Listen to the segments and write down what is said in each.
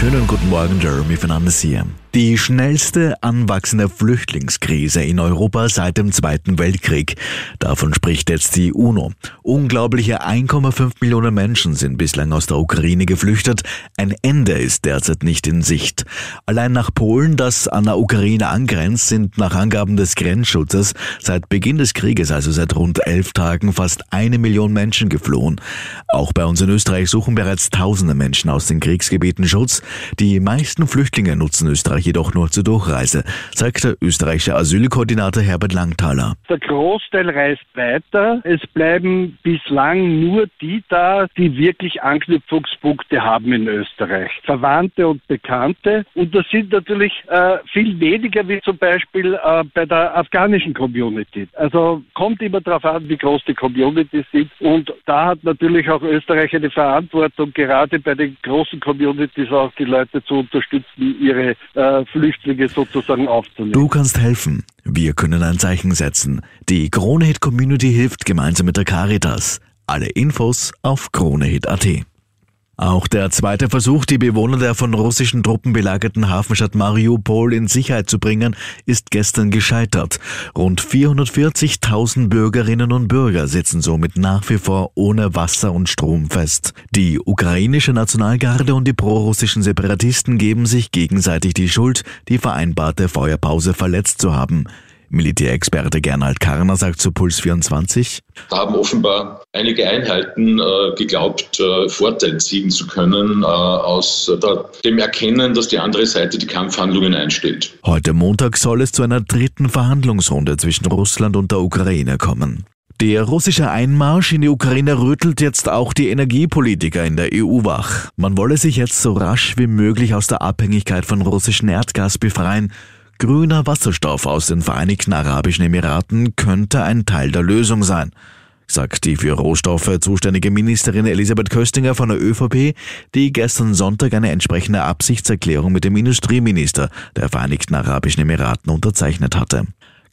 Schönen guten Morgen, Jeremy Fernandes hier. Die schnellste anwachsende Flüchtlingskrise in Europa seit dem Zweiten Weltkrieg. Davon spricht jetzt die UNO. Unglaubliche 1,5 Millionen Menschen sind bislang aus der Ukraine geflüchtet. Ein Ende ist derzeit nicht in Sicht. Allein nach Polen, das an der Ukraine angrenzt, sind nach Angaben des Grenzschutzes seit Beginn des Krieges, also seit rund elf Tagen, fast eine Million Menschen geflohen. Auch bei uns in Österreich suchen bereits tausende Menschen aus den Kriegsgebieten Schutz. Die meisten Flüchtlinge nutzen Österreich jedoch nur zur Durchreise, sagt der österreichische Asylkoordinator Herbert Langthaler. Der Großteil reist weiter. Es bleiben bislang nur die da, die wirklich Anknüpfungspunkte haben in Österreich. Verwandte und Bekannte. Und das sind natürlich äh, viel weniger wie zum Beispiel äh, bei der afghanischen Community. Also kommt immer darauf an, wie groß die Communities sind. Und da hat natürlich auch Österreich eine Verantwortung, gerade bei den großen Communities auch die Leute zu unterstützen, ihre äh, Flüchtlinge sozusagen aufzunehmen. Du kannst helfen. Wir können ein Zeichen setzen. Die Kronehit Community hilft gemeinsam mit der Caritas. Alle Infos auf kronehit.at. Auch der zweite Versuch, die Bewohner der von russischen Truppen belagerten Hafenstadt Mariupol in Sicherheit zu bringen, ist gestern gescheitert. Rund 440.000 Bürgerinnen und Bürger sitzen somit nach wie vor ohne Wasser und Strom fest. Die ukrainische Nationalgarde und die prorussischen Separatisten geben sich gegenseitig die Schuld, die vereinbarte Feuerpause verletzt zu haben. Militärexperte Gernald Karner sagt zu Puls 24. Da haben offenbar einige Einheiten äh, geglaubt, äh, Vorteil ziehen zu können äh, aus dem Erkennen, dass die andere Seite die Kampfhandlungen einstellt. Heute Montag soll es zu einer dritten Verhandlungsrunde zwischen Russland und der Ukraine kommen. Der russische Einmarsch in die Ukraine rüttelt jetzt auch die Energiepolitiker in der EU wach. Man wolle sich jetzt so rasch wie möglich aus der Abhängigkeit von russischem Erdgas befreien Grüner Wasserstoff aus den Vereinigten Arabischen Emiraten könnte ein Teil der Lösung sein, sagt die für Rohstoffe zuständige Ministerin Elisabeth Köstinger von der ÖVP, die gestern Sonntag eine entsprechende Absichtserklärung mit dem Industrieminister der Vereinigten Arabischen Emiraten unterzeichnet hatte.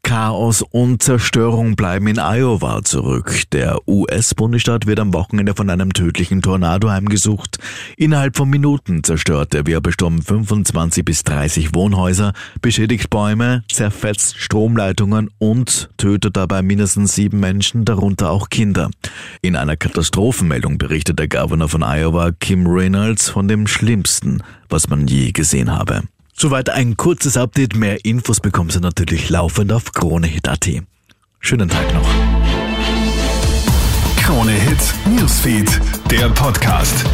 Chaos und Zerstörung bleiben in Iowa zurück. Der US-Bundesstaat wird am Wochenende von einem tödlichen Tornado heimgesucht. Innerhalb von Minuten zerstört der Wirbelsturm 25 bis 30 Wohnhäuser, beschädigt Bäume, zerfetzt Stromleitungen und tötet dabei mindestens sieben Menschen, darunter auch Kinder. In einer Katastrophenmeldung berichtet der Governor von Iowa, Kim Reynolds, von dem Schlimmsten, was man je gesehen habe. Soweit ein kurzes Update. Mehr Infos bekommst du natürlich laufend auf KroneHit.at. Schönen Tag noch. Krone Hit Newsfeed, der Podcast.